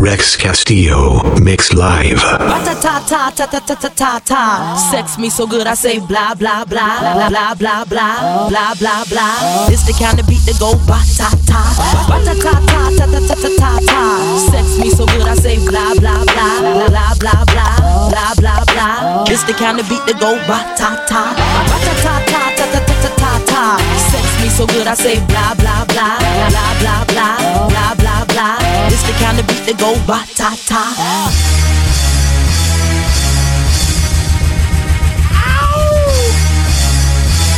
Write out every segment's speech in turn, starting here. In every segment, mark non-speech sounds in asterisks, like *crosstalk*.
Rex Castillo mix live. Sex me so good I say blah blah blah blah blah blah blah blah blah. It's the kind of beat that go ba ta ta ba ta ta ta ta ta ta ta ta ta. Sex me so good I say blah blah blah blah blah blah blah blah blah. It's the kind of beat that go ba ta ta ta ta ta ta ta ta ta ta ta. Sex me so good I say blah blah blah blah blah blah. It's the kind of beat that go ba ta ta.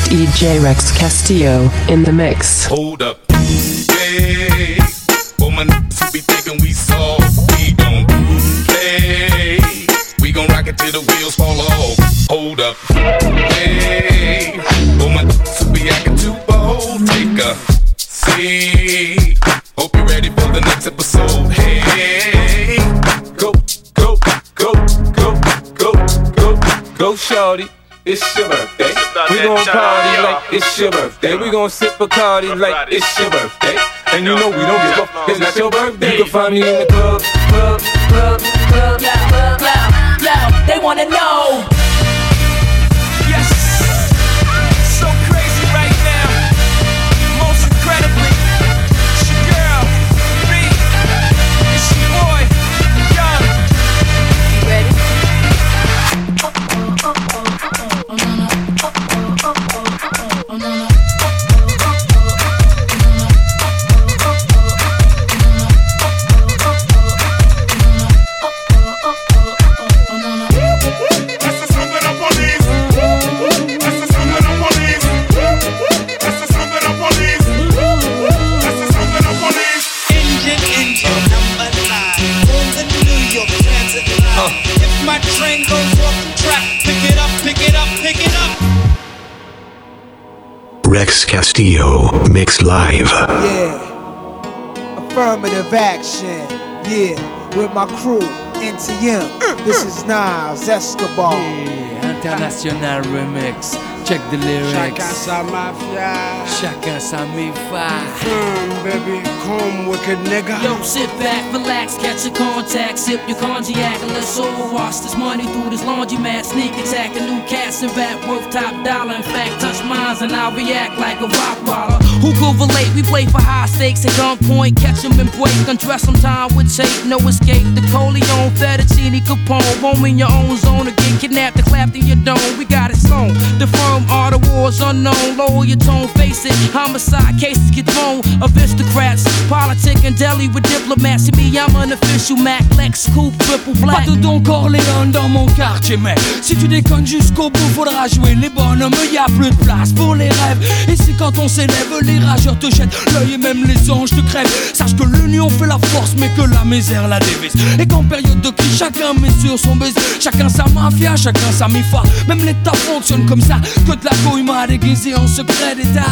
DJ Rex Castillo in the mix. Hold up. Hey, for my niggas be thinking we soft, we gon' play. We gon' rock it till the wheels fall off. Hold up. Hey, for my niggas be acting too bold, take a seat. Hope you're ready for the next episode. Hey, go, go, go, go, go, go, go, shorty. It's your birthday. We gon' party like it's your birthday. We gon' sip a cardi like it's your birthday. And you know we don't give up. It's not your birthday. You can find me in the club, club, club, club. Yeah, yeah, yeah. They wanna know. Train goes off the track, pick it up, pick it up, pick it up. Rex Castillo mix live. Yeah. Affirmative action. Yeah. With my crew, NTM. Mm-hmm. This is Nas Escobar. International Remix. Check the lyrics. Chacun sa mafia. Chacun sa mi-fa. Come, baby, come, wicked nigga. Yo, sit back, relax, catch a contact, sip your cognac, and let's overwash this money through this laundromat. Sneak attack, a new cast and rap worth top dollar. In fact, touch mines and I'll react like a rock baller. Who could relate? We play for high stakes at gunpoint, catch 'em and break, undress 'em time with tape, no escape. The Coleon, Fettuccine, Capone, roam in your own zone again, kidnapped and clapped in your dome. We got it sewn. The firm are the wars unknown. Lower your tone, face it. Homicide cases get thrown. Aristocrats, politic and deli with diplomats. See me, I'm an official Mac, Lex, Coupe, triple Pas black. de Don Corleone dans mon quartier, mais si tu déconnes jusqu'au bout, faudra jouer les bonhommes. Y a plus de place pour les rêves. Et si quand on s'élève, les rageurs te jettent l'œil et même les anges te crèvent. Sache que l'union fait la force, mais que la misère la dévise. Et qu'en période de crise, chacun met sur son baiser. Chacun sa mafia, chacun sa mifa. Même l'État fonctionne comme ça. Que de la goïma déguisée en secret d'État.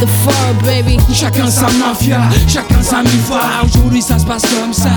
The fur, baby. Chacun sa mafia, chacun sa mifa. Aujourd'hui ça se passe comme ça.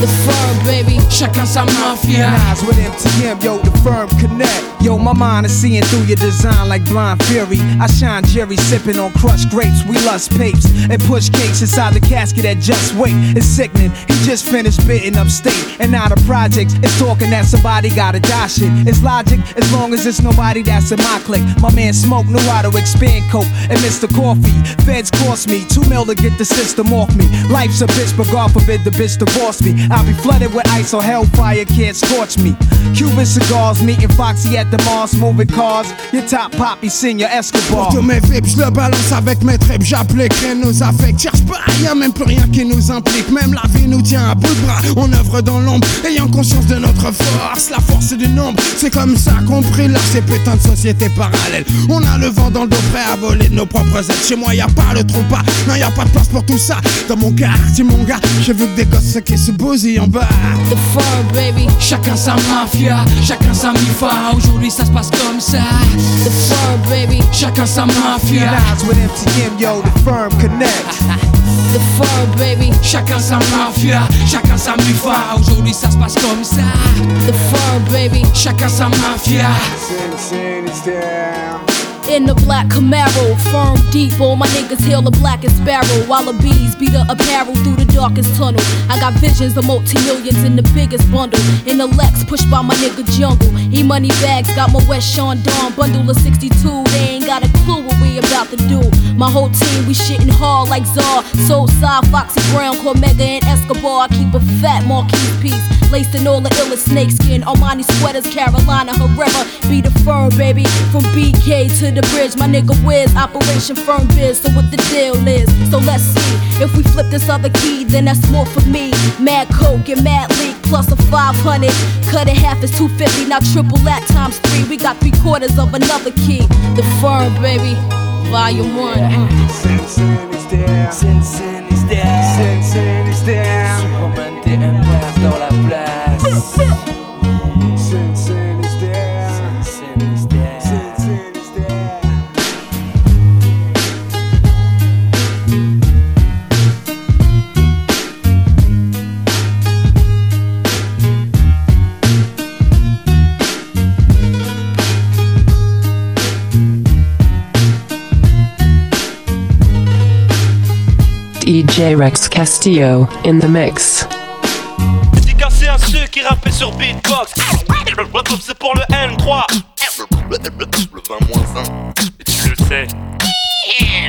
The fur, baby. Chacun sa mafia. Nas with MTM, yo, the firm connect. Yo, my mind is seeing through your design like blind fury. I shine Jerry sipping on crushed grapes. We lust papes and push cakes inside the casket that just wait. It's sickening. He just finished bidding upstate. And now the projects is talking that somebody gotta die shit. It's logic as long as it's nobody that's in my clique. My man Smoke knew how to expand coke and Mr. Coffee. Feds cost me two mil to get the system off me. Life's a bitch, but God forbid the bitch divorce me. I'll be flooded with ice or hellfire can't scorch me. Cuban cigars, meeting Foxy at the Mars, moving cars. Your top poppy, senior Escobar. Tous mes vips, le balance avec mes tripes. J'applique rien nous affecte. Cherche pas rien, même plus rien qui nous implique. Même la vie nous tient à bout de bras. On œuvre dans l'ombre, ayant conscience de notre force. La force du nombre, c'est comme ça qu'on prie là, ces putains de sociétés parallèles. On a le vent dans le dos prêt à voler de nos propres ailes. Chez moi, y a pas le trompe pas. Non, y a pas de place pour tout ça. Dans mon quartier, mon gars, j'ai vu que des gosses qui se bousillent en bas. The fur, baby. Chacun sa mafia, chacun sa mifa. Aujourd'hui ça se passe comme ça. The fur, baby. Chacun sa mafia. With MTM, yo, the firm connect. *laughs* The fur, baby. Chacun sa mafia, chacun sa mifa. Aujourd'hui ça se passe comme ça. The fur, baby. Chacun sa mafia. Sin, sin, it's down. In the black Camaro. Firm deep, all my niggas hail the blackest sparrow. While the bees beat the apparel through the darkest tunnel. I got visions of multi millions in the biggest bundle. In the Lex, pushed by my nigga Jungle. E money bags, got my West Sean Dawn bundle of 62. They ain't got a clue what we about to do. My whole team, we shitting hard like Czar. Soul side, Foxy Brown, Cormega, and Escobar. I keep a fat Marquis piece. Laced in all the illest snakeskin. Armani sweaters, Carolina, Herrera. Be the fur, baby. From BK to the bridge, my nigga Wiz. Operation Firm Biz, so what the deal is. So let's see. If we flip this other key, then that's more for me. Mad Coke and Mad Leak plus a 500. Cut it half is 250, now triple that times three. We got three quarters of another key. The firm, baby. Volume one. Uh. dans la DJ Rex Castillo in the mix. Dédicacé à ceux qui rappaient sur beatbox. C'est pour le N3. Le 20 1. Et tu le sais.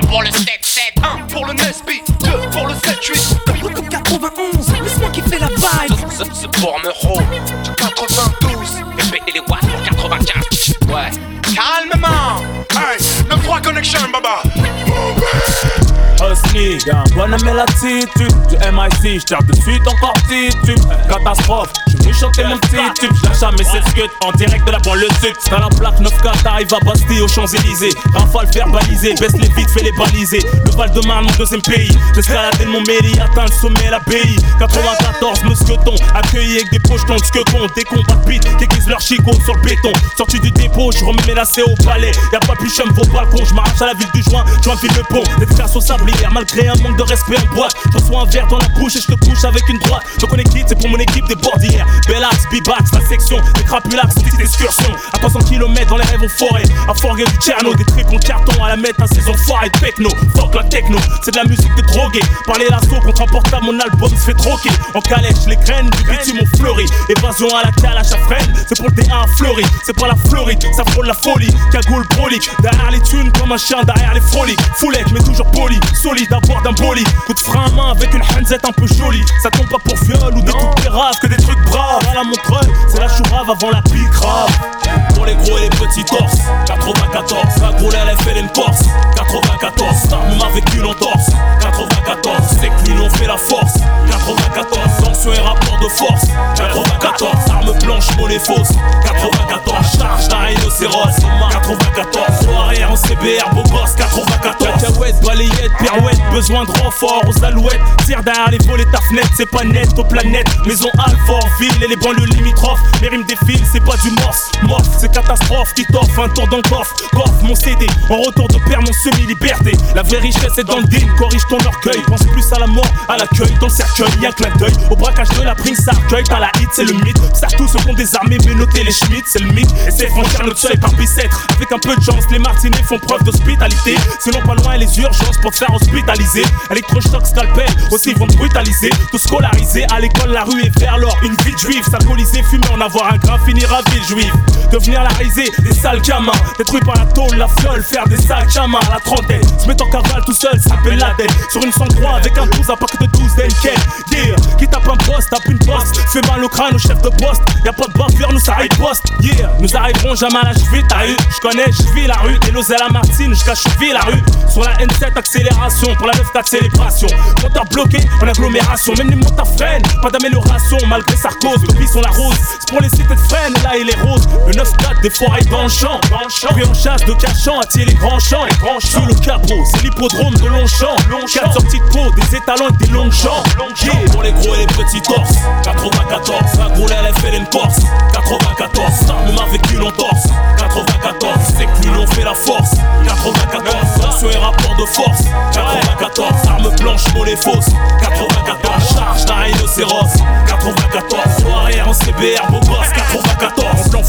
Pour le 7-7 1 pour le Nesby, 2 pour le 7-8 91, c'est moi qui fais la vibe C'est c'est pour Meuro 92 Répétez les watts pour 95 Ouais Calmement Hey, 9-3 connection, baba Husky, y'a un et l'attitude Du MIC, j'tire de suite encore titube Catastrophe, j'suis venu chanter mon petit tube J'lâche jamais cette scud en direct de la banlieue sud. T'as la plaque 9K, t'arrives à Bastille aux Champs-Élysées. Rafale verbalisé, baisse les vitres, fais les baliser. Le Val de Marne, mon deuxième pays. J'escaladé mon mairie, atteint le sommet, la BI 94, mousqueton, accueilli avec des pochetons de squetons Des combats de beat, qui aiguisent leur chicot sur le béton. Sorti du dépôt, j'remets mes lacets au palais. Y'a pas plus chum vos balcons, j'm'arrache à la ville du joint J'enfile le pont, des traces au sablier Malgré un manque de respect en boîte. Je reçois un verre dans la bouche et je te couche avec une droite. On est quitte, c'est pour mon équipe des bordières. Bellax, Bibax, la section, des crapulax, petite excursion. À 300 km dans les rêves en forêt. À forger du Tcherno, des tripes en carton À la mettre un saison foire et techno Fuck la techno, c'est de la musique de drogué Parler l'assaut contre un portable, mon album se fait troquer. En calèche, les graines du bitume ont fleuri. Évasion à la calage à freine, c'est pour le D1 fleuri C'est pour la Floride, ça frôle la folie Cagoule brolique, derrière les thunes comme un chien derrière les froliques Foulette, mais toujours poli, solide bord d'un bolide Coup de frein à main avec une handset un peu jolie. Ça tombe pas pour viol ou des coups de terrasse que des trucs braves. À la montreuil, c'est la chourave avant la pique grave Les gros et les petits torses. 94, la gros elle fait Corse 94, même avec une entorse 94, c'est que l'union fait la force. 94, sanction et rapport de force. 94, arme blanche, mollet fausse. 94, charge d'un rhinocéros. 94, soirée en CBR, beau gosse. 94 Cacahuète, balayette, pirouette, besoin de renfort aux alouettes. Tire derrière les volets ta fenêtre, c'est pas net aux planètes. Maison Alfort, ville et les banlieues limitrophes. Mes rimes défilent, c'est pas du morse. Morse, c'est catastrophe qui t'offre un tour dans coffre. Coffre mon CD, en retour de père mon semi-liberté. La vraie richesse est dans le deal, corrige ton orgueil. Pense plus à la mort, à l'accueil, dans le cercueil, y'a un clin d'œil. Au braquage de la prise, ça recueille, t'as la hit, c'est le mythe. Savent tous ceux des armées, mais notez les schmitts, c'est le mythe. C'est franchir notre seuil par bicêtre. Avec un peu de chance, les martinets font preuve d'hospitalité. Sinon pas loin les urgences pour te faire hospitaliser. Électrochoc, scalpel, aussi vont te brutaliser. Tout scolarisé, à l'école la rue est vers l'or Une vie de juive, s'alcooliser, fumer, en avoir un grain, finir à ville juive. Devenir des sales gamins. Détruit par la tôle, la fiole, faire des sales gamins à la trentaine Se mettre en cavale tout seul, s'appelle la tête. Sur une 103 avec un 12 à pack de 12 d'Enkel Yeah, qui tape un poste, tape une poste. Fait mal au crâne au chef de poste. Y'a pas de bavure, nous ça arrive poste. Yeah, nous arriverons jamais à la cheville, t'as eu. J'connais, j'vis la rue, et l'osé la Martine, jusqu'à cheville la rue. Sur la N7 accélération, pour la 9 d'accélération Moteur bloqué en agglomération, même les motards freinent Pas d'amélioration malgré Sarkoz, le sont la rose. C'est pour les cités de freine, là il est rose. Le 9-4 des forêts dans le champ Puis en chasse de cachant, attirer les grands champs. Sous le capot, c'est l'hippodrome de Longchamp. Quatre sorties de peau, des étalons et des longs champs. Yeah, pour les gros et les petits torses? 94, la gros elle fait une Corse 94, même avec une entorse 94, c'est que l'union fait la force. 94,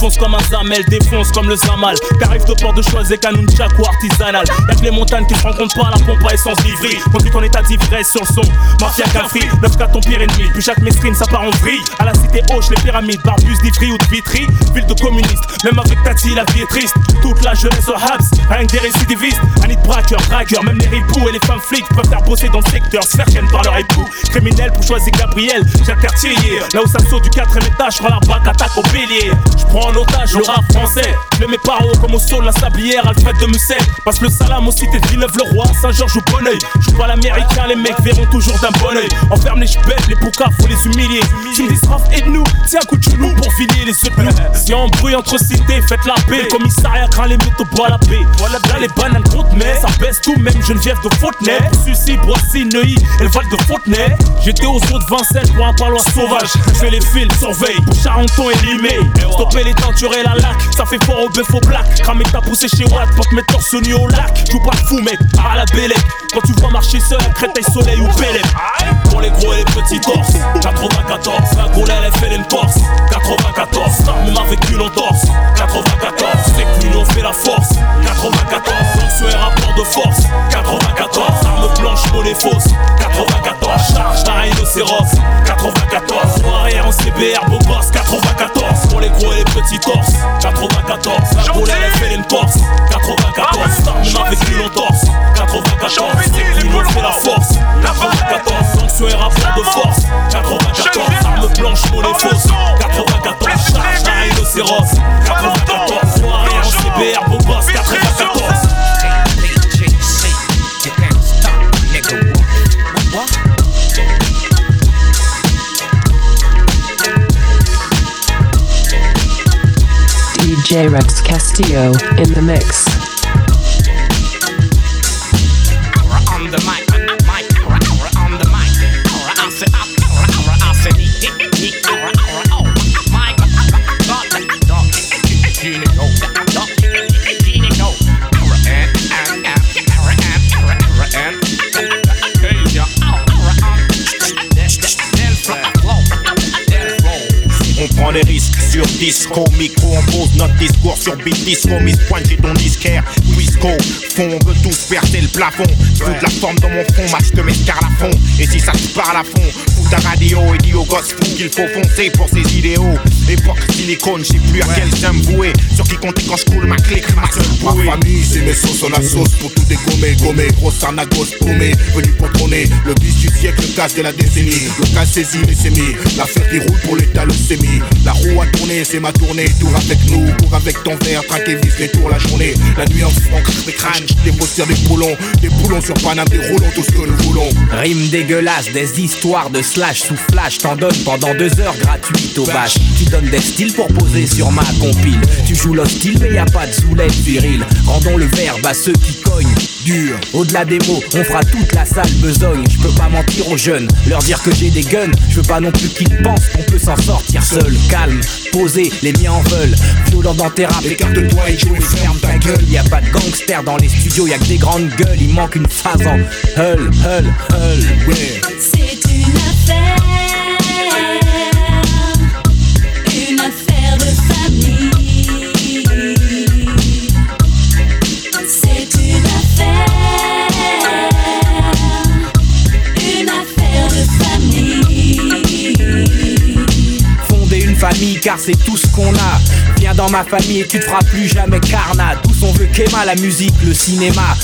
Comme un zamel, défonce comme le zamal. T'arrives de port de choisir canon ou artisanal. Y'a que les montagnes qui se rencontrent pas, la pompe à essence livrée. Conduis ton état d'ivresse sur son. Mafia Cafri, 9 4 ton pire ennemi. Puis chaque mesrine, ça part en vrille. À la cité Hoche, les pyramides, Barbus, d'Ivry ou de Vitry. Ville de communistes, même avec Tati, la vie est triste. Toute la jeunesse au Habs, rien que des récidivistes. Annie de braqueurs, dragueurs, même les ripoux et les femmes flics peuvent faire bosser dans le secteur, se faire par leur époux. Criminel pour choisir Gabriel, j'ai quartier. Là où ça saute du quatrième étage, quand la bague attaque au bélier. Je prends en otage le français. Je mets par haut comme au sol la sablière, Alfred de Musset. Passe le salam aux cités de Villeneuve-le-Roi, Saint-Georges ou Bonneuil. Je pas l'américain, les mecs verront toujours d'un bon oeil. Enferme les ch'bêtes, les poucas, faut les humilier. Tu me dis, Raph, aide-nous, tiens, un coup de genou pour filer les yeux nous. Si on bruit entre cités, faites la paix. Le commissariat craint les métaux, bois la paix. Là, les bananes comptent, mais ça baisse tout, même Geneviève de Fontenay. Sucy, Boissy, Neuilly et le Val de Fontenay. J'étais aux eaux de Vincennes pour un parloir sauvage. Je fais les fils, surveille, Charenton et Limé. Stopper les tentures et la lac, ça fait fort au bœuf au black. Cramer ta poussée chez Watt, pour te mettre torse nu au lac. Joue pas fou, mec, à la bélette. Quand tu vois marcher seul, Créteil, Soleil ou Bélep. Pour les gros et les petits torses, 94. La gros, elle fait une Corse, 94. Même avec une entorse, 94. C'est que l'union fait la force, 94. Fonction et rapport de force, 94. Arme blanche, les fausse, 94. Charge d'un rhinocéros, 94. Pour arrière en CBR, beau gosse, 94. Pour les gros et les petits torses, 94. La gros, elle fait une Corse, 94. Même avec une entorse, 94. Que l'union fait la force, 94. Fonction et rapport de force, 94. Arme blanche, les fausse, 94. Charge d'un rhinocéros, 94. Pour arrière en CBR, beau gosse, 94. DJ Rex Castillo in the mix. Sur disco, micro, on pose notre discours sur beat disco, Miss Pointe, j'ai ton disquaire, Wisco, fond, on veut tous percer le plafond, je veux de la forme dans mon front, match de mescar à fond, et si ça te parle à fond, fous ta radio et dis aux gosses fous qu'il faut foncer pour ses idéaux, époque silicone, je sais plus à quel j'aime vouer, sur qui compter quand je coule ma clique, ma seule bouée. Ma famille, c'est mes sauces, on la sauce pour tout dégommer, gommer, grosse arnagos paumée, venu pour trôner, le bis du siècle, le casse de la décennie, le cas saisi, mais c'est mis, l'affaire qui roule pour l'état, le sémi, la roue a tourné, c'est ma tournée, tour avec nous, cours avec ton verre, traquer vise les tours la journée, la nuit en franc, des crânes, des bossières, des boulons, des boulons sur Paname, des roulons, tout ce que nous voulons. Rime dégueulasse, des histoires de slash sous flash, t'en donnes pendant deux heures gratuites au bâche. Tu donnes des styles pour poser sur ma compile. Tu joues l'hostile, mais y a pas de zoulette viril. Rendons le verbe à ceux qui cognent. Dur. Au-delà des mots, on fera toute la salle besogne. Je peux pas mentir aux jeunes, leur dire que j'ai des guns. Je veux pas non plus qu'ils pensent qu'on peut s'en sortir seul. Calme, posé, les miens en veulent. Violent dans tes rap, écarte-toi et joue et ferme ta gueule. Y a pas de gangsters dans les studios, y a que des grandes gueules. Il manque une phase en hull, hull, hull. Ouais. Car c'est tout ce qu'on a. Viens dans ma famille et tu te feras plus jamais carnat. Tous on veut qu'Emma, la musique, le cinéma.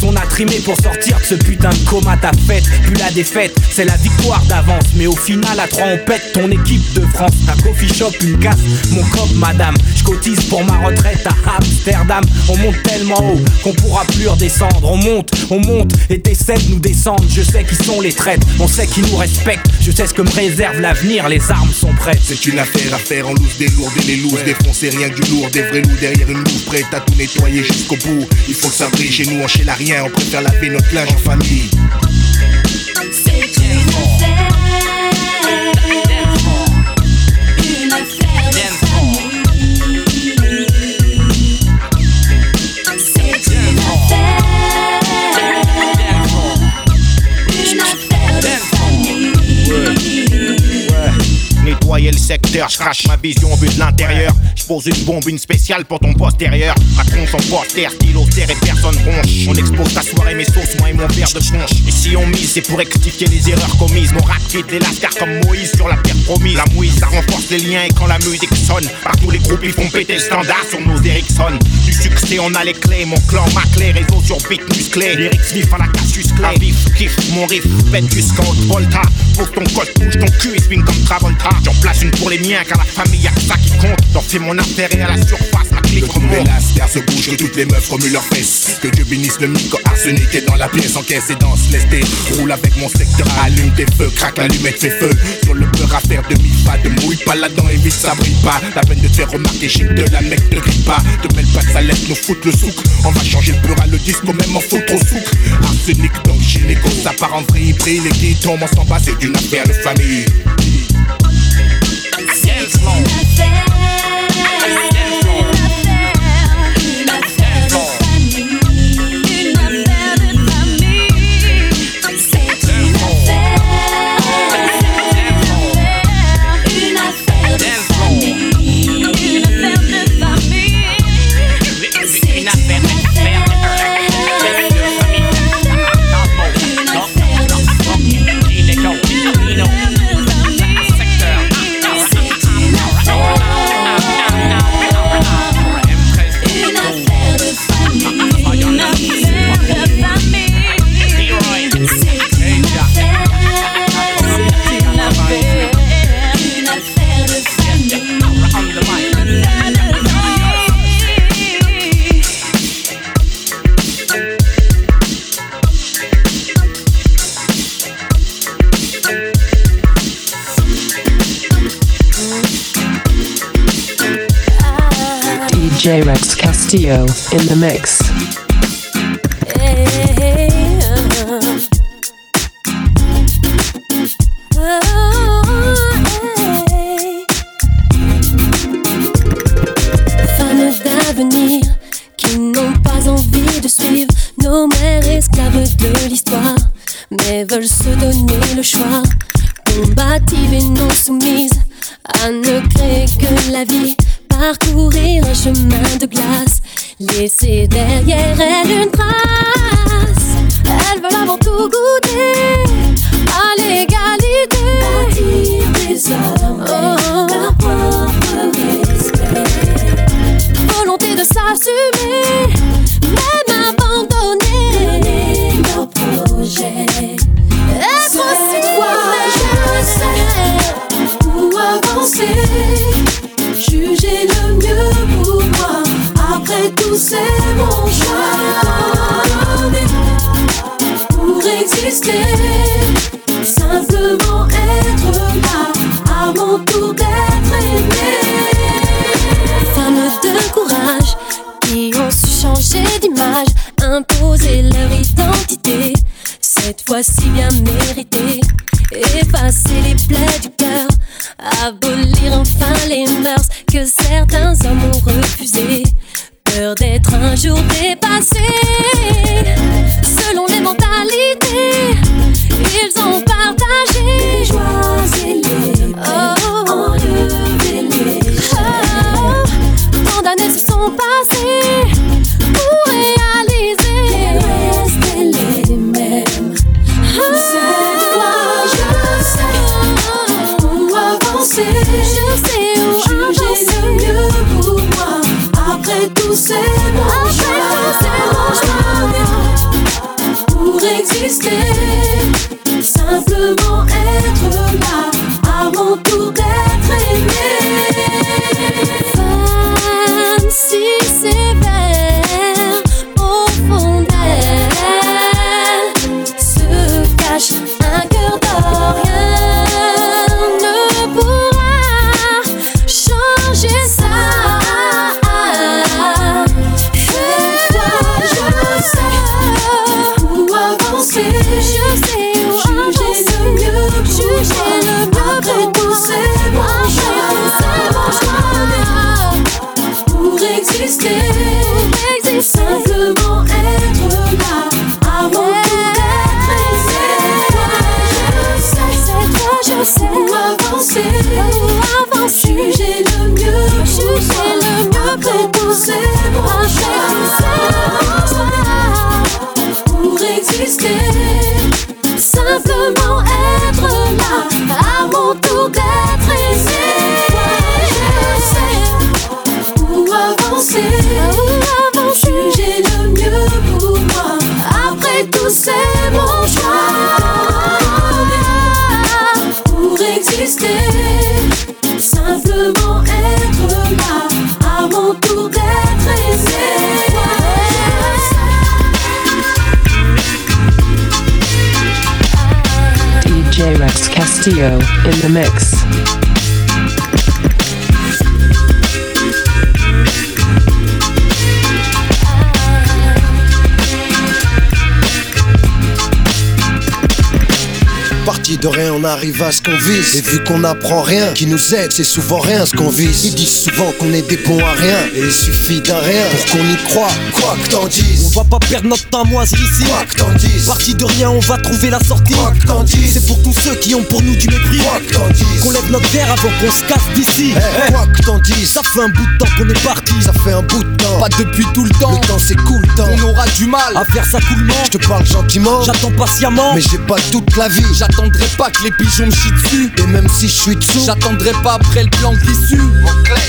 Tous on a trimé pour sortir de ce putain de coma. Ta fête, plus la défaite, c'est la victoire d'avance. Mais au final, à trois, on pète ton équipe de France. Un coffee shop, une casse, mon cop, madame. Je cotise pour ma retraite à Amsterdam. On monte tellement haut qu'on pourra plus redescendre. On monte, on monte et t'essaies de nous descendre. Je sais qui sont les traites, on sait qui nous respectent. Je sais ce que me réserve l'avenir, les armes sont prêtes. C'est une affaire à faire en loose, des lourds et les looses, défoncer rien que du lourd, des vrais loups derrière une louche, prête à tout nettoyer jusqu'au bout. Il faut que ça brille chez nous, on chez la rien, on préfère laver notre linge en famille. Nettoyer le secteur. Je crache ma vision vue de l'intérieur. Je pose une bombe, une spéciale pour ton postérieur. Tronche en poster, stylo et personne bronche. On expose ta soirée, mes sauces, moi et mon père de tronche. Et si on mise, c'est pour rectifier les erreurs commises. Mon rap quitte les lascars comme Moïse sur la terre promise. La mouise, ça renforce les liens et quand la musique sonne, partout les groupes ils font péter le standard sur nos Ericsson. Du succès, on a les clés. Mon clan, ma clé, réseau sur beat musclé. Lyrics vif à la Clay. La vif, kiff, mon riff, pète jusqu'en volta. Pose ton col, bouge ton cul et swing comme Travolta. J'en place une pour les miens car la famille que ça qui compte. J'en fais mon et à la surface, ma clique Comme remonte. la terre se bouge, que toutes les meufs remuent leurs fesses. Que Dieu bénisse le micro arsenic est dans la pièce, encaisse et danse. Laisse tes roule avec mon secteur, allume tes feux, craque l'allumette, fait feu. Sur le beurre à faire demi pas, de mouille pas là-dedans et vite ça brille pas. La peine de te faire remarquer, chic de la mec te grille pas. Te mêle pas que ça laisse nous foutre le souk. On va changer le beurre à le disque, même en faut trop souk. Arsenic donc gynéco, ça part en vrille, brille. Les qui en s'en bas, c'est une affaire de famille. In the mix. D'avenir qui n'ont pas envie de suivre nos mères esclaves de l'histoire, mais veulent se donner le choix, combatives et non soumises, à ne créer que la vie, parcourir un chemin de glace, laisser derrière elle une trace. Elles veulent avant tout goûter à l'égalité. Respect volonté de s'assumer, Tout, c'est mon choix. Pour exister, simplement être là, mon tour d'être aimé. Femmes de courage qui ont su changer d'image, imposer leur identité, cette fois-ci bien méritée. Effacer les plaies du cœur, abolir enfin les mœurs que certains hommes ont refusées. D'être un jour dépassé. Selon les mentalités. Ils ont partagé. Les et les peines, enlevé les oh, Tant d'années se sont passées C'est mon choix. Pour exister, In the mix. De rien, on arrive à ce qu'on vise. Et vu qu'on apprend rien, qui nous aide, c'est souvent rien ce qu'on vise. Ils disent souvent qu'on est des bons à rien. Et il suffit d'un rien pour qu'on y croit. Quoi que t'en dises. On va pas perdre notre temps moisir ici. Quoi que t'en dises. Parti de rien, on va trouver la sortie. Quoi que t'en dises. C'est pour tous ceux qui ont pour nous du mépris. Quoi que t'en dises. Qu'on lève notre verre avant qu'on se casse d'ici. Eh, Quoi que t'en dises. Ça fait un bout de temps qu'on est parti. Ça fait un bout de temps. Pas depuis tout le temps. Le temps c'est cool, temps. On aura du mal à faire ça coulement. Je te parle gentiment. J'attends patiemment. Mais j'ai pas toute la vie. J'attendrai pas que les pigeons me chient dessus. Et même si je suis dessous. J'attendrai pas après le plan de l'issue.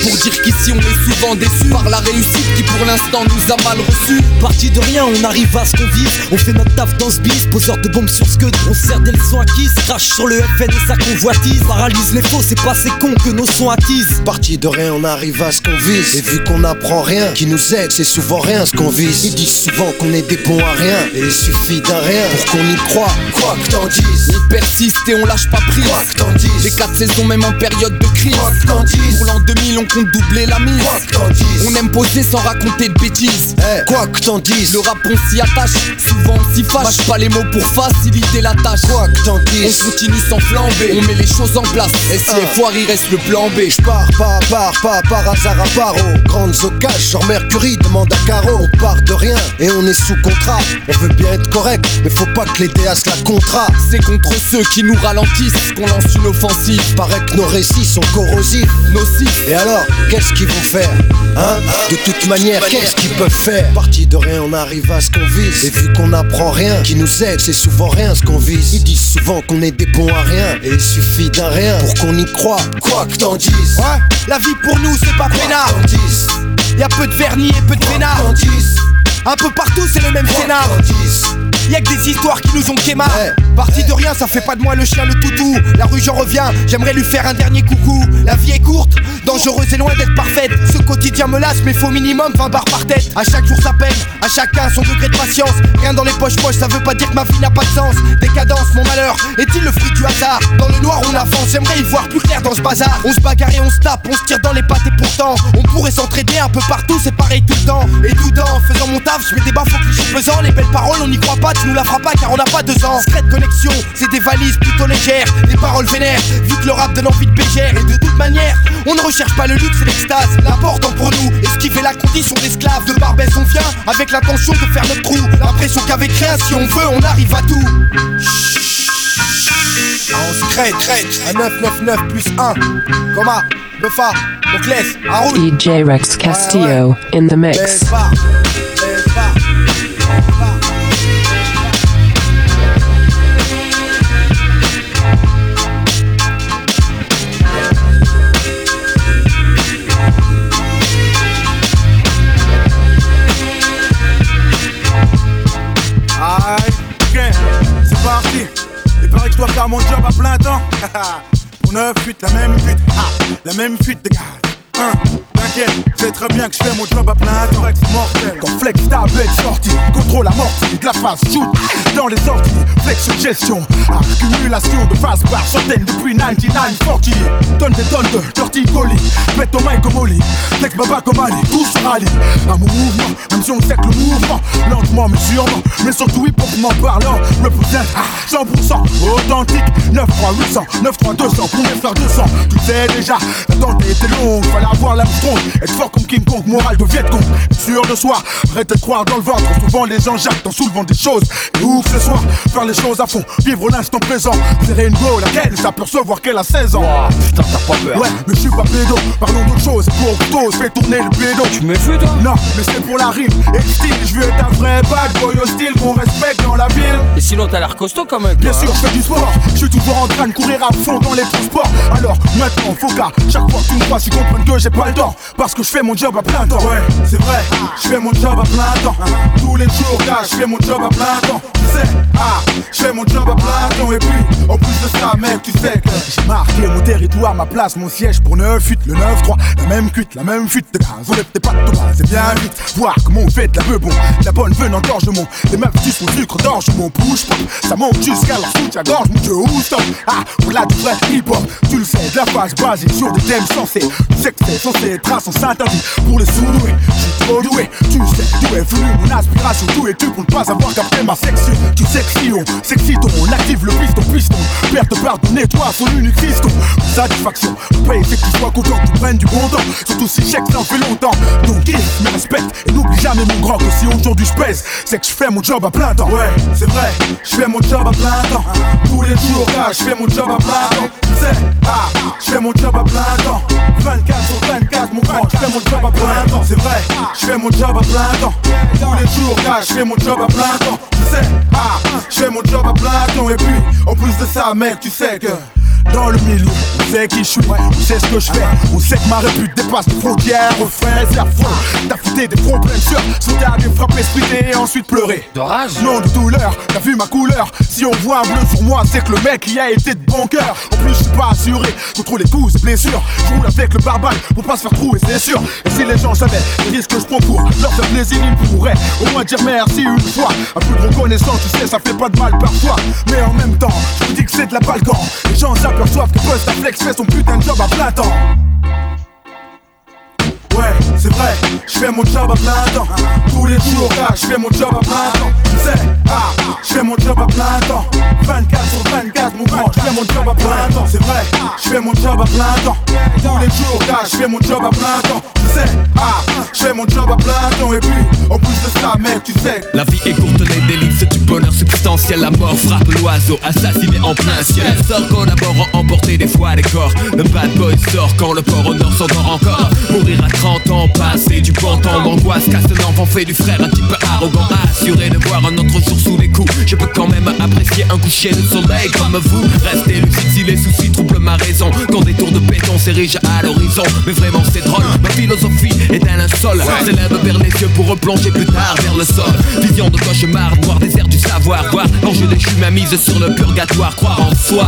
Pour dire qu'ici on est souvent déçus par la réussite qui pour l'instant nous a mal reçus. Parti de rien, on arrive à ce qu'on vise. On fait notre taf dans ce bis, poseur de bombes sur ce que On sert des leçons acquises, crache sur le FN et sa convoitise. Paralyse les faux, c'est pas ces cons que nos sons attisent. Parti de rien, on arrive à ce qu'on vise. Et vu qu'on apprend rien, qui nous aide, c'est souvent rien ce qu'on vise. Ils disent souvent qu'on est des bons à rien. Et il suffit d'un rien pour qu'on y croit. Quoi que t'en dises. On persiste et on lâche pas prise. Les quatre saisons, même en période de crise. Pour l'an 2000, on compte doubler la mise. On aime poser sans raconter de bêtises. Eh, quoi que t'en dises. Le rap, on s'y attache. Souvent, on s'y fâche. Mâche pas les mots pour faciliter la tâche. Quoi que t'en dises. On continue sans flamber. On met les choses en place. Et si Ah. foire, il reste le plan B. Je pars pas à part, pas par hasard à paro. Grandes occasions sur Mercury, demande à Caro. On part de rien et on est sous contrat. On veut bien être correct, mais faut pas que les DA se la contrat. C'est contre ceux qui nous ralentissent qu'on lance une offensive. Paraît que nos récits sont corrosifs. Nocifs. Et alors, qu'est-ce qu'ils vont faire Hein? De toute manière, qu'est-ce qu'ils peuvent faire? Parti de rien, on arrive à ce qu'on vise. Et vu qu'on apprend rien, qui nous aide, c'est souvent rien ce qu'on vise. Ils disent souvent qu'on est des bons à rien. Et il suffit d'un rien pour qu'on y croit. Quoi que t'en dises. Ouais, la vie pour nous, c'est pas peinard. T'en dises. Y a peu de vernis et peu de dises. Un peu partout, c'est le même scénar. Y'a que des histoires qui nous ont quémar. Ouais. Parti de rien, ça fait pas de moi le chien, le toutou. La rue, j'en reviens, j'aimerais lui faire un dernier coucou. La vie est courte, dangereuse et loin d'être parfaite. Ce quotidien me lasse, mais faut minimum 20 barres par tête. À chaque jour sa peine, à chacun son degré de patience. Rien dans les poches poches, ça veut pas dire que ma vie n'a pas de sens. Décadence, mon malheur, est-il le fruit du hasard? Dans le noir, on avance, j'aimerais y voir plus clair dans ce bazar. On se bagarre et on se tape, on se tire dans les pattes et pourtant, on pourrait s'entraider un peu partout, c'est pareil tout le temps. Et tout en faisant mon taf, je mets des baffes au cliché pesant. Les belles paroles, on n'y croit pas, tu nous la feras pas car on n'a pas deux ans. Secret de connexion, c'est des valises plutôt légères, des paroles vénères, vu que le rap donne envie de bégère. Et de toute manière, on ne recherche pas le luxe et l'extase. L'important pour nous est ce qui fait la condition d'esclave. De Barbès, on vient avec l'intention de faire notre trou. L'impression qu'avec rien, si on veut, on arrive à tout. On se crête, à 999 plus 1. Coma, Haroun. DJ Rex Castillo in the mix. *laughs* Pour 9 fuites, la même fuite, ah, la même fuite de gaz. Hein, T'inquiète, sais très bien que je fais mon job à plein temps. Rex mortel, quand flex tablette sortie, contrôle amorti, de la phase shoot dans les sorties, flex gestion, accumulation de phase par centaines depuis 9940. Donne des tonnes de dirty golly, mets ton mic comme Oli, flex baba comme Ali, tout se rallie. À mon mouvement, même si on sait que le mouvement, lentement mais sûrement, mais surtout m'en parlant, représente 100% authentique, 9 3 800, 9 3 200, pour mes frères 200. Tu sais déjà, l'attente était longue, fallait avoir la strong, être fort comme King Kong, moral de Viet Cong, sûr de soi, arrête de croire dans le ventre, souvent les gens jactent en soulevant des choses. Et où ce soir, faire les choses à fond, vivre l'instant présent. Serrer une go, laquelle s'apercevoir qu'elle a 16 ans. putain, t'as pas peur. Ouais, mais je suis pas pédo, parlons d'autre chose. Pour cause, fais tourner le pédo. Tu me fais toi? Non, mais c'est pour la rime et le style. Je veux être un vrai bad boy hostile qu'on respecte dans la ville. Et sinon, t'as l'air costaud quand même. Bien toi, sûr, hein. je fais du sport. Je suis toujours en train de courir à fond dans les transports. Alors maintenant, faut qu'à chaque fois que tu me vois, ils comprennent que j'ai pas le temps. Parce que je fais mon job à plein temps. Ouais, c'est vrai, je fais mon job à plein temps. Tous les jours, là, je fais mon job à plein temps. Ah, je fais mon job à plein. Et puis, en plus de ça, mec, tu sais que j'ai marqué mon territoire, ma place, mon siège pour 9-8, le 9-3. La même cuite, la même fuite de gaz. On lève tes pattes, Thomas, c'est bien vite. Voir comment on fait de la peu bon. La bonne veine engorge mon. Les meufs disent mon sucre d'orge, mon push pop. Ça monte jusqu'à la soutien-gorge, mon dieu, où stop. Ah, voilà du vrai hip-hop. Tu le sais, de la phase basée sur des thèmes sensés. Tu sais que c'est censé être à sens interdit pour les sous-doués. Je trop doué, tu sais d'où est venu mon aspiration. Tout est tu pour ne pas avoir capté ma section. Tu sais que si on active le piston, piston. Père te pardonner, toi, son unique fiston. Satisfaction, paye, c'est que tu sois content, tu prennes du bon temps. Surtout si chèque, ça longtemps. Donc, il me respecte et n'oublie jamais mon grand que si aujourd'hui je pèse, c'est que je fais mon job à plein temps. Ouais, c'est vrai, je fais mon job à plein temps. Tous les jours, je fais mon job à plein temps. Tu sais, ah, je fais mon job à plein temps. 24 sur 24, mon grand, je fais mon job à plein temps. C'est vrai, je fais mon job à plein temps. Tous les jours, je fais mon job à plein temps. Tu sais, ah, je fais mon job à temps. Et puis, en plus de ça, mec, tu sais que. Dans le milieu, on sait qui je suis, on sait ce que je fais, on sait que ma répute dépasse les frontières, refrain, c'est affreux. T'as fouté des de sueur, sauter à des frappes espritées et ensuite pleurer. De rage Non, de douleur, t'as vu ma couleur Si on voit un bleu sur moi, c'est que le mec y a été de bon cœur. En plus, je suis pas assuré contre les coups et blessures. Je roule avec le barbare pour pas se faire trouver, c'est sûr. Et si les gens savaient les risques que je prends pour leur faire plaisir, ils pourraient au moins dire merci une fois. Un peu de reconnaissance, tu sais, ça fait pas de mal parfois. Mais en même temps, je me dis que c'est de la balle quand les gens s'aperçoivent que Buzz Flex fait son putain de job à plein temps. C'est vrai, je fais mon job à plein temps. Tous les jours, là, je fais mon job à plein temps. Tu sais, ah, je fais mon job à plein temps. 24 sur 24, mon grand, je fais mon job à plein temps. C'est vrai, je fais mon job à plein temps. Tous les jours, là, je fais mon job à plein temps. Tu sais, ah, je fais mon job à plein temps. Et puis, en plus de ça, mec, tu sais. La vie est courte, les délices du bonheur substantiel. La mort frappe l'oiseau, assassiné en plein ciel. Sort collaborant, emporter des fois les corps. Le bad boy sort quand le port au nord s'endort encore. Mourir à 30 ans, passer du bon temps d'angoisse. Casse un enfant fait du frère un petit peu arrogant. Assuré de voir un autre jour sous les coups. Je peux quand même apprécier un coucher de soleil comme vous. Restez lucide si les soucis troublent ma raison. Quand des tours de béton s'érigent à l'horizon. Mais vraiment, c'est drôle. Ma philosophie est un linceul. S'élève vers les cieux pour replonger plus tard vers le sol. Vision de cauchemar, noir désert du savoir. Voir l'enjeu déchu ma mise sur le purgatoire. Croire en soi.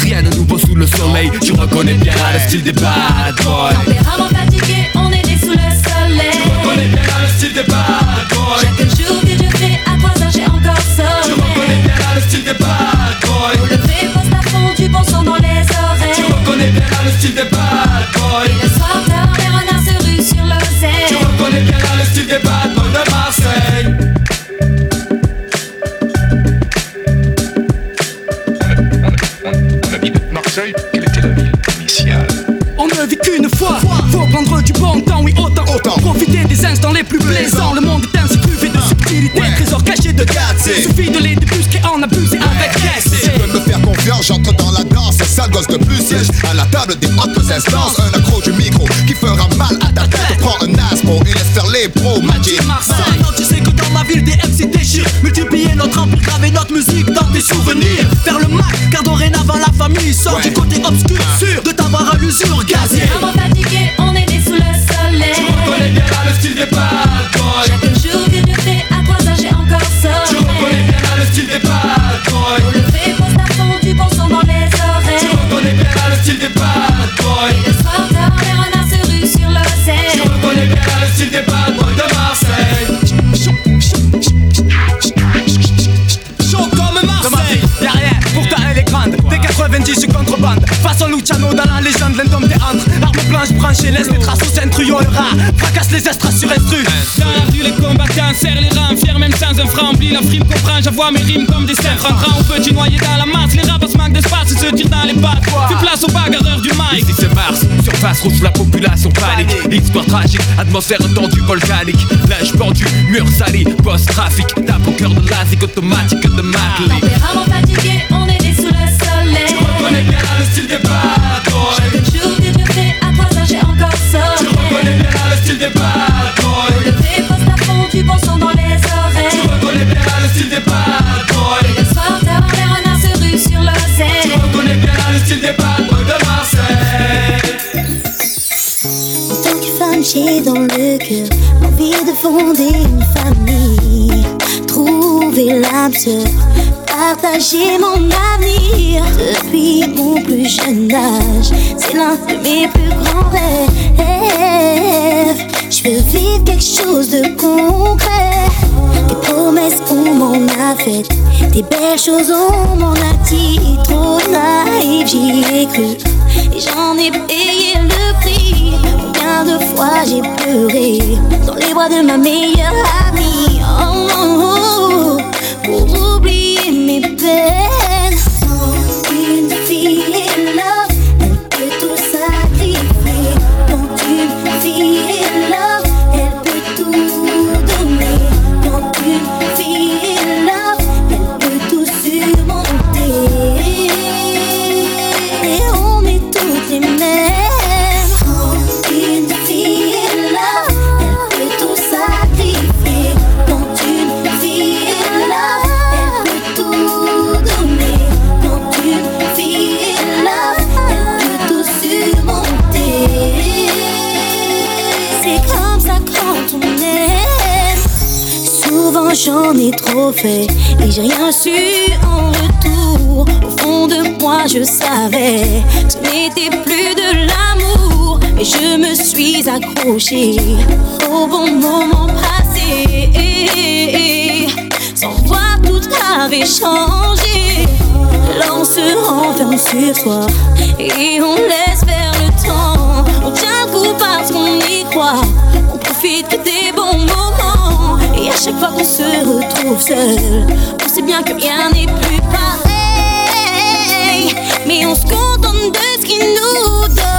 Rien de nouveau sous le soleil. Tu reconnais bien le style des bad boys. Fatigué, on est né sous le soleil. Siège à la table des hautes instances. Un accro du micro qui fera mal à ta tête. Prends un asmo et laisse faire les pros. Magic Marseille, non, tu sais que dans ma ville des MC déchirent. Multiplier notre empire, graver notre musique dans tes souvenirs. Faire le max, car dorénavant la famille sort du côté obscur. Sûr de t'avoir à l'usure gazier. Tempérament fatigué, on est né sous le soleil. Tu reconnais bien le style des bad boys. Chaque jour que fais à 3 heures, j'ai encore Tu reconnais sommeil. bien le style des bad la frime comprend J'avoue mes rimes comme des cerfs grand ou petit noyé dans la masse? Les rapaces manquent d'espace et se tirent dans les pattes. Fais place aux bagarreurs du mic. Ici c'est Mars, surface rouge, la population panique. Histoire tragique, atmosphère tendue volcanique. Linge pendu, mur sali, post-trafic. Tape au cœur de l'asique automatique de Macley Tempérament fatigué, on est né sous le soleil. Tu reconnais bien le style des bad boys Chaque jour fais à trois heures, j'ai encore sommeil. Tu reconnais bien le style des bad j'ai dans le cœur l'envie de fonder une famille. Trouver l'âme partager mon avenir. Depuis mon plus jeune âge, c'est l'un de mes plus grands rêves. Je veux vivre quelque chose de concret. Des promesses qu'on m'en a faites, des belles choses on m'en a dit. Trop naïf, j'y ai cru. Et j'en ai payé de fois j'ai pleuré dans les bras de ma meilleure amie. Oh, oh, oh, pour oublier mes peines. Et j'ai rien su en retour. Au fond de moi je savais que ce n'était plus de l'amour, mais je me suis accrochée au bon moment passé. Sans voir tout avait changé. Là on se renferme sur soi et on laisse faire le temps. On tient le coup parce qu'on y croit. On profite des bons moments. Et à chaque fois qu'on se retrouve seul, on sait bien que rien n'est plus pareil. Mais on se contente de ce qui nous donne.